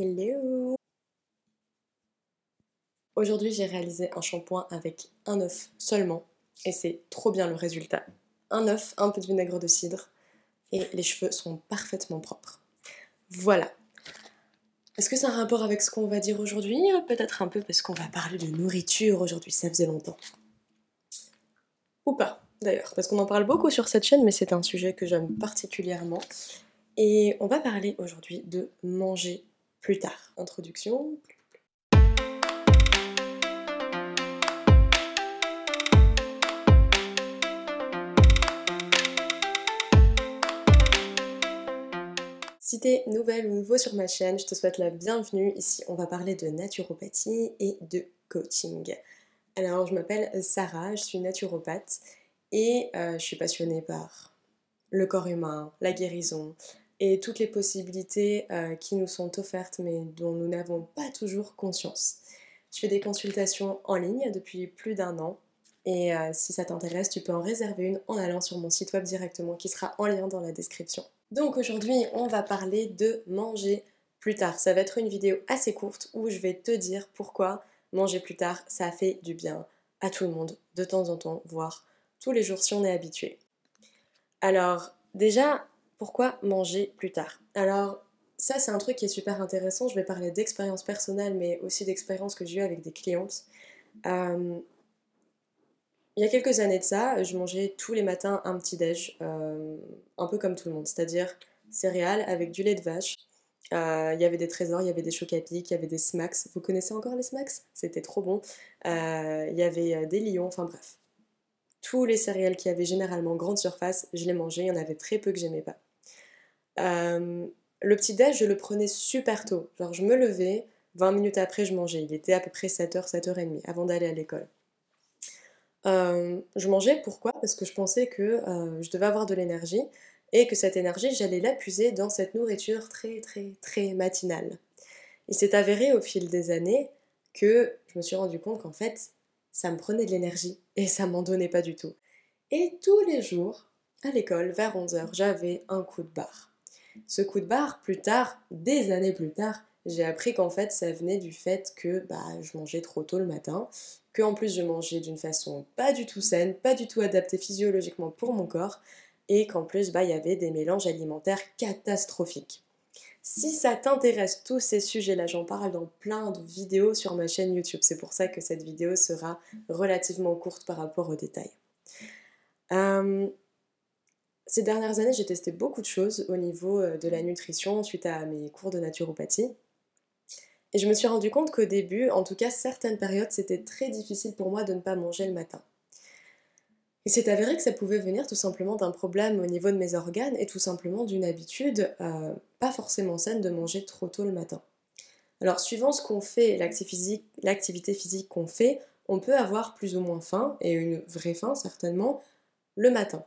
Hello Aujourd'hui j'ai réalisé un shampoing avec un œuf seulement et c'est trop bien le résultat. Un œuf, un peu de vinaigre de cidre et les cheveux sont parfaitement propres. Voilà. Est-ce que c'est un rapport avec ce qu'on va dire aujourd'hui Peut-être un peu parce qu'on va parler de nourriture aujourd'hui, ça faisait longtemps. Ou pas d'ailleurs, parce qu'on en parle beaucoup sur cette chaîne mais c'est un sujet que j'aime particulièrement. Et on va parler aujourd'hui de manger plus tard. Introduction. Si t'es nouvelle ou nouveau sur ma chaîne, je te souhaite la bienvenue. Ici, on va parler de naturopathie et de coaching. Alors, je m'appelle Sarah, je suis naturopathe et euh, je suis passionnée par le corps humain, la guérison, et toutes les possibilités euh, qui nous sont offertes mais dont nous n'avons pas toujours conscience. Je fais des consultations en ligne depuis plus d'un an et euh, si ça t'intéresse, tu peux en réserver une en allant sur mon site web directement qui sera en lien dans la description. Donc aujourd'hui, on va parler de manger plus tard. Ça va être une vidéo assez courte où je vais te dire pourquoi manger plus tard, ça fait du bien à tout le monde de temps en temps, voire tous les jours si on est habitué. Alors déjà, pourquoi manger plus tard Alors, ça, c'est un truc qui est super intéressant. Je vais parler d'expérience personnelle, mais aussi d'expérience que j'ai eu avec des clientes. Euh, il y a quelques années de ça, je mangeais tous les matins un petit déj, euh, un peu comme tout le monde, c'est-à-dire céréales avec du lait de vache. Euh, il y avait des trésors, il y avait des chocs il y avait des smacks. Vous connaissez encore les smacks? C'était trop bon. il y avait des lions, enfin bref. Tous les céréales qui avaient généralement grande surface, je les mangeais. Il y en avait très peu que j'aimais pas. Euh, le petit déj, je le prenais super tôt. Genre, je me levais, 20 minutes après, je mangeais. Il était à peu près 7h, 7h30 avant d'aller à l'école. Euh, je mangeais pourquoi? Parce que je pensais que euh, je devais avoir de l'énergie et que cette énergie, j'allais l'épuiser dans cette nourriture très, très, très matinale. Il s'est avéré au fil des années que je me suis rendu compte qu'en fait, ça me prenait de l'énergie et ça m'en donnait pas du tout. Et tous les jours, à l'école, vers 11h, j'avais un coup de barre. Ce coup de barre, plus tard, des années plus tard, j'ai appris qu'en fait ça venait du fait que bah, je mangeais trop tôt le matin, que en plus je mangeais d'une façon pas du tout saine, pas du tout adaptée physiologiquement pour mon corps, et qu'en plus bah, il y avait des mélanges alimentaires catastrophiques. Si ça t'intéresse tous ces sujets-là, j'en parle dans plein de vidéos sur ma chaîne YouTube. C'est pour ça que cette vidéo sera relativement courte par rapport aux détails. Euh, ces dernières années, j'ai testé beaucoup de choses au niveau euh, de la nutrition suite à mes cours de naturopathie. Et je me suis rendu compte qu'au début, en tout cas certaines périodes, c'était très difficile pour moi de ne pas manger le matin. Il s'est avéré que ça pouvait venir tout simplement d'un problème au niveau de mes organes et tout simplement d'une habitude euh, pas forcément saine de manger trop tôt le matin. Alors suivant ce qu'on fait, l'activité physique qu'on fait, on peut avoir plus ou moins faim, et une vraie faim certainement, le matin.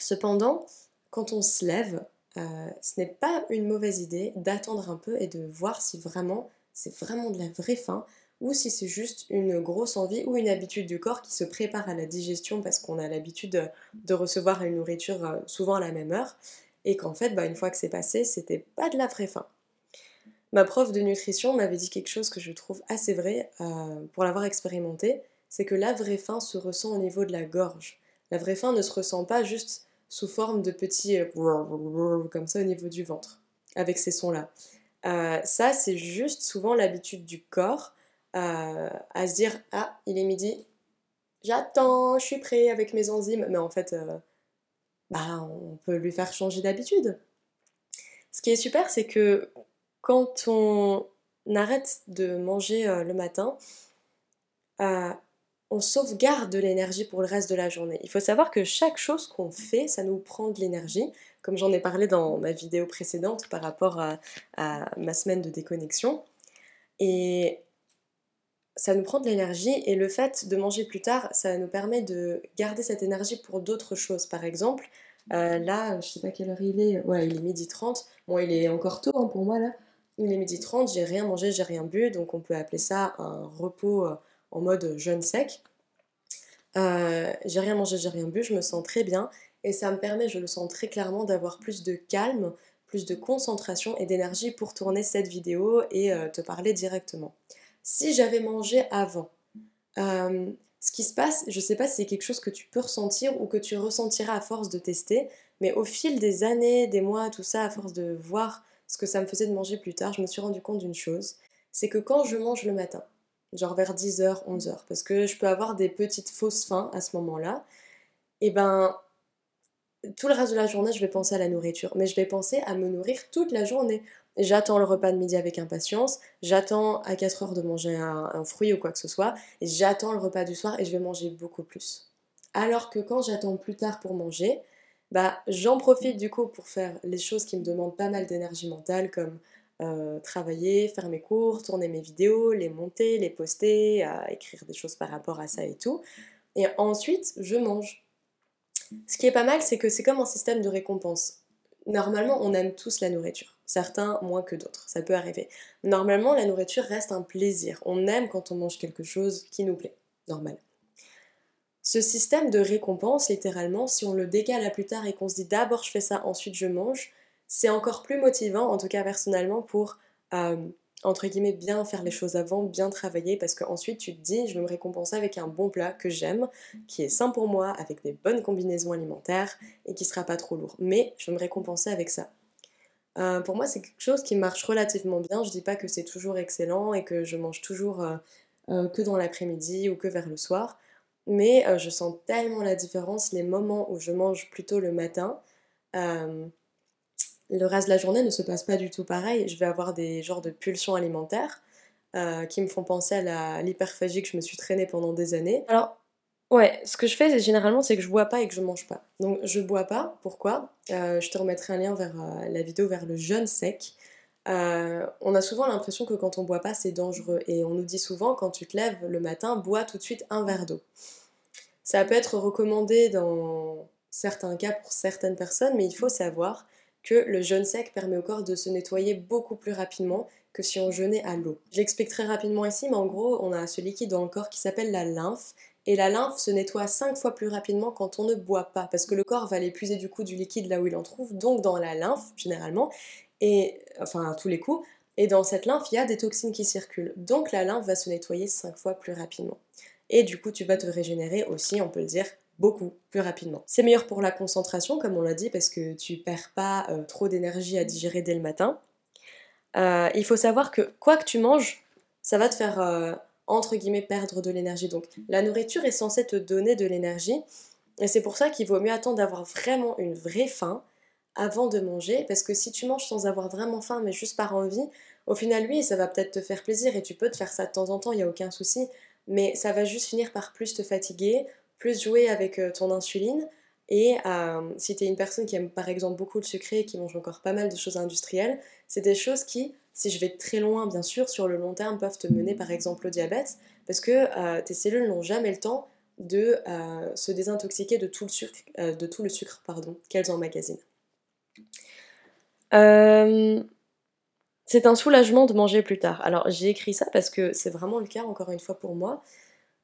Cependant, quand on se lève, euh, ce n'est pas une mauvaise idée d'attendre un peu et de voir si vraiment c'est vraiment de la vraie faim ou si c'est juste une grosse envie ou une habitude du corps qui se prépare à la digestion parce qu'on a l'habitude de, recevoir une nourriture euh, souvent à la même heure et qu'en fait, bah, une fois que c'est passé, c'était pas de la vraie faim. Ma prof de nutrition m'avait dit quelque chose que je trouve assez vrai euh, pour l'avoir expérimenté, c'est que la vraie faim se ressent au niveau de la gorge. La vraie faim ne se ressent pas juste sous forme de petits euh, comme ça au niveau du ventre, avec ces sons-là. Euh, ça, c'est juste souvent l'habitude du corps euh, à se dire Ah, il est midi, j'attends, je suis prêt avec mes enzymes. Mais en fait, bah, on peut lui faire changer d'habitude. Ce qui est super, c'est que quand on arrête de manger le matin, on sauvegarde de l'énergie pour le reste de la journée. Il faut savoir que chaque chose qu'on fait, ça nous prend de l'énergie, comme j'en ai parlé dans ma vidéo précédente par rapport à, ma semaine de déconnexion. Et ça nous prend de l'énergie et le fait de manger plus tard, ça nous permet de garder cette énergie pour d'autres choses. Par exemple, euh, là, je sais pas quelle heure il est, ouais, il est midi 30. Bon, il est encore tôt hein, pour moi là. Il est midi 30, j'ai rien mangé, j'ai rien bu, donc on peut appeler ça un repos euh, en mode jeûne sec. Euh, j'ai rien mangé, j'ai rien bu, je me sens très bien et ça me permet, je le sens très clairement, d'avoir plus de calme plus de concentration et d'énergie pour tourner cette vidéo et euh, te parler directement. Si j'avais mangé avant, euh, ce qui se passe, je sais pas si c'est quelque chose que tu peux ressentir ou que tu ressentiras à force de tester, mais au fil des années, des mois, tout ça, à force de voir ce que ça me faisait de manger plus tard, je me suis rendu compte d'une chose, c'est que quand je mange le matin, genre vers 10h, 11h, parce que je peux avoir des petites fausses faims à ce moment-là, et ben tout le reste de la journée, je vais penser à la nourriture, mais je vais penser à me nourrir toute la journée. J'attends le repas de midi avec impatience, j'attends à 4 heures de manger un, fruit ou quoi que ce soit, et j'attends le repas du soir et je vais manger beaucoup plus. Alors que quand j'attends plus tard pour manger, bah j'en profite du coup pour faire les choses qui me demandent pas mal d'énergie mentale, comme euh, travailler, faire mes cours, tourner mes vidéos, les monter, les poster, écrire des choses par rapport à ça et tout. Et ensuite, je mange. Ce qui est pas mal, c'est que c'est comme un système de récompense. Normalement, on aime tous la nourriture. Certains moins que d'autres, ça peut arriver. Normalement, la nourriture reste un plaisir. On aime quand on mange quelque chose qui nous plaît. Normal. Ce système de récompense, littéralement, si on le décale à plus tard et qu'on se dit d'abord je fais ça, ensuite je mange, c'est encore plus motivant, en tout cas personnellement, pour euh, entre guillemets, bien faire les choses avant, bien travailler, parce qu'ensuite tu te dis, je vais me récompenser avec un bon plat que j'aime, qui est sain pour moi, avec des bonnes combinaisons alimentaires et qui sera pas trop lourd. Mais je vais me récompenser avec ça. Euh, pour moi, c'est quelque chose qui marche relativement bien. Je dis pas que c'est toujours excellent et que je mange toujours euh, que dans l'après-midi ou que vers le soir, mais je sens tellement la différence les moments où je mange plutôt le matin le reste de la journée ne se passe pas du tout pareil. Je vais avoir des genres de pulsions alimentaires euh, qui me font penser à l'hyperphagie que je me suis traînée pendant des années. Alors, ouais, ce que je fais généralement, c'est que je bois pas et que je mange pas. Donc, je bois pas. Pourquoi? Euh, Je te remettrai un lien vers euh, la vidéo vers le jeûne sec. on a souvent l'impression que quand on boit pas, c'est dangereux. Et on nous dit souvent, quand tu te lèves le matin, bois tout de suite un verre d'eau. Ça peut être recommandé dans certains cas pour certaines personnes, mais il faut savoir que le jeûne sec permet au corps de se nettoyer beaucoup plus rapidement que si on jeûnait à l'eau. J'explique très rapidement ici, mais en gros, on a ce liquide dans le corps qui s'appelle la lymphe. Et la lymphe se nettoie 5 fois plus rapidement quand on ne boit pas, parce que le corps va aller puiser du coup du liquide là où il en trouve, donc dans la lymphe généralement, et enfin à tous les coups. Et dans cette lymphe, il y a des toxines qui circulent, donc la lymphe va se nettoyer 5 fois plus rapidement. Et du coup, tu vas te régénérer aussi, on peut le dire, beaucoup plus rapidement. C'est meilleur pour la concentration, comme on l'a dit, parce que tu perds pas euh, trop d'énergie à digérer dès le matin. Euh, il faut savoir que quoi que tu manges, ça va te faire euh, entre guillemets perdre de l'énergie. Donc la nourriture est censée te donner de l'énergie, et c'est pour ça qu'il vaut mieux attendre d'avoir vraiment une vraie faim avant de manger, parce que si tu manges sans avoir vraiment faim, mais juste par envie, au final, oui, ça va peut-être te faire plaisir et tu peux te faire ça de temps en temps, il n'y a aucun souci, mais ça va juste finir par plus te fatiguer plus jouer avec euh, ton insuline. Et euh, si tu es une personne qui aime par exemple beaucoup le sucré et qui mange encore pas mal de choses industrielles, c'est des choses qui, si je vais très loin bien sûr, sur le long terme peuvent te mener par exemple au diabète, parce que euh, tes cellules n'ont jamais le temps de se désintoxiquer de tout le sucre, de tout le sucre pardon, qu'elles emmagasinent. c'est un soulagement de manger plus tard. Alors j'ai écrit ça parce que c'est vraiment le cas encore une fois pour moi.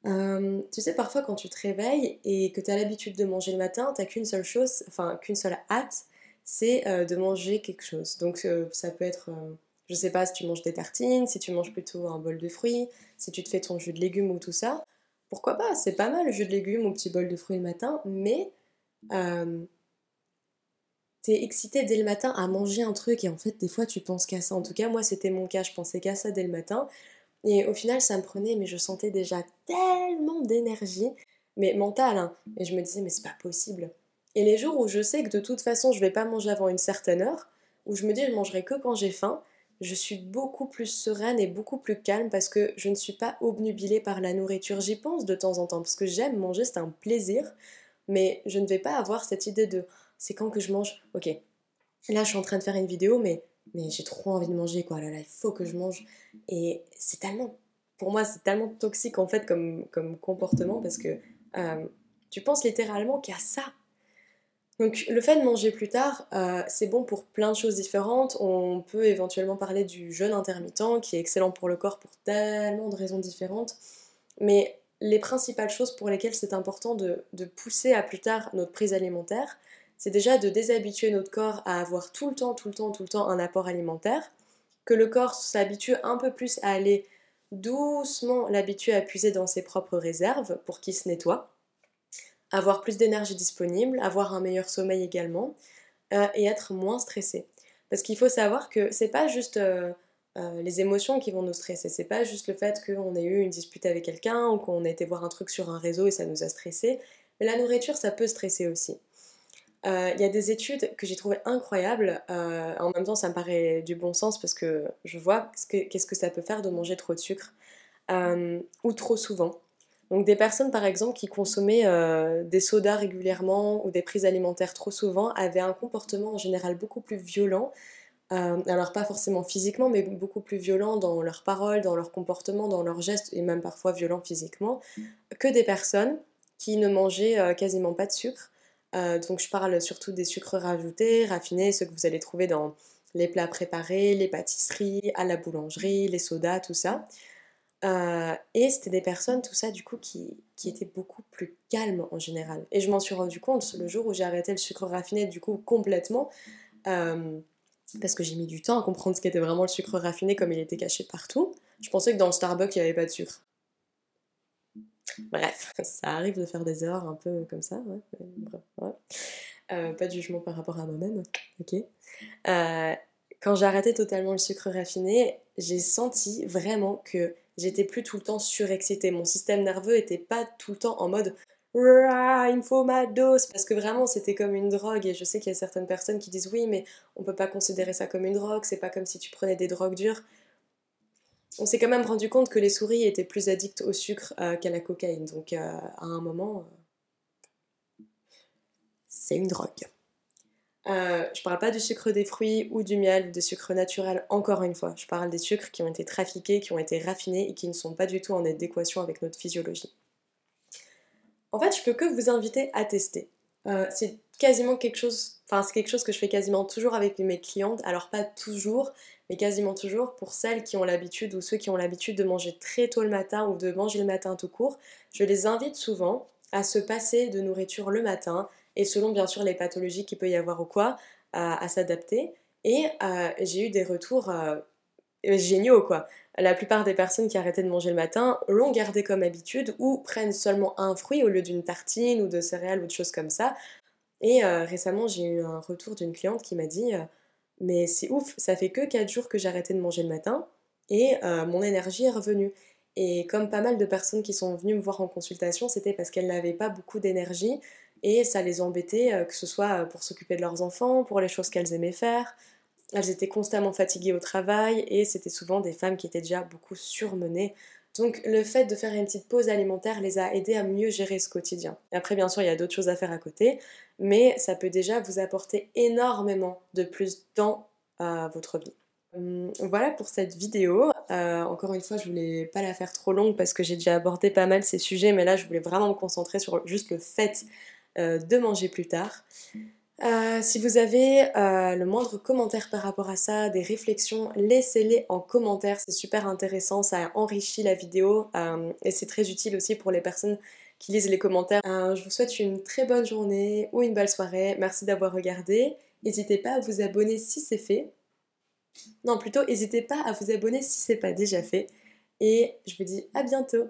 Euh, tu sais, parfois quand tu te réveilles et que tu as l'habitude de manger le matin, tu qu'une seule chose, enfin qu'une seule hâte, c'est euh, de manger quelque chose. Donc euh, ça peut être, je sais pas, si tu manges des tartines, si tu manges plutôt un bol de fruits, si tu te fais ton jus de légumes ou tout ça. Pourquoi pas C'est pas mal le jus de légumes ou petit bol de fruits le matin, mais t'es excité dès le matin à manger un truc et en fait des fois tu penses qu'à ça. En tout cas moi c'était mon cas, je pensais qu'à ça dès le matin. Et au final, ça me prenait, mais je sentais déjà tellement d'énergie, mais mentale. Hein. Et je me disais, mais c'est pas possible. Et les jours où je sais que de toute façon, je vais pas manger avant une certaine heure, où je me dis, je mangerai que quand j'ai faim, je suis beaucoup plus sereine et beaucoup plus calme parce que je ne suis pas obnubilée par la nourriture. J'y pense de temps en temps parce que j'aime manger, c'est un plaisir, mais je ne vais pas avoir cette idée de c'est quand que je mange? Ok, là je suis en train de faire une vidéo, mais mais j'ai trop envie de manger, quoi. Là, là, il faut que je mange. Et c'est tellement, pour moi, c'est tellement toxique, en fait, comme, comportement, parce que euh, tu penses littéralement qu'il y a ça. Donc, le fait de manger plus tard, euh, c'est bon pour plein de choses différentes. On peut éventuellement parler du jeûne intermittent, qui est excellent pour le corps pour tellement de raisons différentes. Mais les principales choses pour lesquelles c'est important de pousser à plus tard notre prise alimentaire, c'est déjà de déshabituer notre corps à avoir tout le temps, tout le temps, tout le temps un apport alimentaire, que le corps s'habitue un peu plus à aller doucement l'habituer à puiser dans ses propres réserves pour qu'il se nettoie, avoir plus d'énergie disponible, avoir un meilleur sommeil également, euh, et être moins stressé. Parce qu'il faut savoir que c'est pas juste euh, euh, les émotions qui vont nous stresser, c'est pas juste le fait qu'on ait eu une dispute avec quelqu'un ou qu'on ait été voir un truc sur un réseau et ça nous a stressé, mais la nourriture ça peut stresser aussi. Il y a des études que j'ai trouvées incroyables, en même temps ça me paraît du bon sens parce que je vois qu'est-ce que ça peut faire de manger trop de sucre ou trop souvent. Donc des personnes par exemple qui consommaient euh, des sodas régulièrement ou des prises alimentaires trop souvent avaient un comportement en général beaucoup plus violent. Euh, alors pas forcément physiquement, mais beaucoup plus violent dans leurs paroles, dans leur comportement, dans leurs gestes, et même parfois violent physiquement, que des personnes qui ne mangeaient euh, quasiment pas de sucre. Donc je parle surtout des sucres rajoutés, raffinés, ceux que vous allez trouver dans les plats préparés, les pâtisseries, à la boulangerie, les sodas, tout ça. Euh, et c'était des personnes, tout ça, du coup, qui, qui, étaient beaucoup plus calmes en général. Et je m'en suis rendu compte le jour où j'ai arrêté le sucre raffiné, du coup, complètement. Euh, parce que j'ai mis du temps à comprendre ce qu'était vraiment le sucre raffiné comme il était caché partout. Je pensais que dans le Starbucks, il n'y avait pas de sucre. Bref, ça arrive de faire des erreurs un peu comme ça. Ouais. Euh, pas de jugement par rapport à moi-même. Ok. quand j'ai arrêté totalement le sucre raffiné, j'ai senti vraiment que j'étais plus tout le temps surexcitée. Mon système nerveux était pas tout le temps en mode il me faut ma dose parce que vraiment c'était comme une drogue et je sais qu'il y a certaines personnes qui disent oui mais on peut pas considérer ça comme une drogue, c'est pas comme si tu prenais des drogues dures. On s'est quand même rendu compte que les souris étaient plus addictes au sucre euh, qu'à la cocaïne donc euh, à un moment euh, c'est une drogue. Je parle pas du sucre des fruits ou du miel des sucres naturels, encore une fois. Je parle des sucres qui ont été trafiqués, qui ont été raffinés et qui ne sont pas du tout en adéquation avec notre physiologie. En fait, je peux que vous inviter à tester. Quasiment quelque chose, enfin c'est quelque chose que je fais quasiment toujours avec mes clientes, alors pas toujours, mais quasiment toujours pour celles qui ont l'habitude ou ceux qui ont l'habitude de manger très tôt le matin ou de manger le matin tout court. Je les invite souvent à se passer de nourriture le matin et selon bien sûr les pathologies qu'il peut y avoir ou quoi, à, s'adapter. Et euh, j'ai eu des retours euh, géniaux quoi. La plupart des personnes qui arrêtaient de manger le matin l'ont gardé comme habitude ou prennent seulement un fruit au lieu d'une tartine ou de céréales ou de choses comme ça. Et euh, récemment, j'ai eu un retour d'une cliente qui m'a dit Mais c'est ouf, ça fait que 4 jours que j'ai de manger le matin et mon énergie est revenue. Et comme pas mal de personnes qui sont venues me voir en consultation, c'était parce qu'elles n'avaient pas beaucoup d'énergie et ça les embêtait, euh, que ce soit euh, pour s'occuper de leurs enfants, pour les choses qu'elles aimaient faire. Elles étaient constamment fatiguées au travail et c'était souvent des femmes qui étaient déjà beaucoup surmenées. Donc le fait de faire une petite pause alimentaire les a aidées à mieux gérer ce quotidien. après bien sûr il y a d'autres choses à faire à côté, mais ça peut déjà vous apporter énormément de plus dans euh, votre vie. Hum, voilà pour cette vidéo. encore une fois, je voulais pas la faire trop longue parce que j'ai déjà abordé pas mal ces sujets, mais là, je voulais vraiment me concentrer sur juste le fait euh, de manger plus tard. Euh, si vous avez euh, le moindre commentaire par rapport à ça, des réflexions, laissez-les en commentaire, c'est super intéressant, ça enrichit la vidéo et c'est très utile aussi pour les personnes qui lisent les commentaires. je vous souhaite une très bonne journée ou une belle soirée, merci d'avoir regardé. N'hésitez pas à vous abonner si c'est fait. Non, plutôt, n'hésitez pas à vous abonner si c'est pas déjà fait. Et je vous dis à bientôt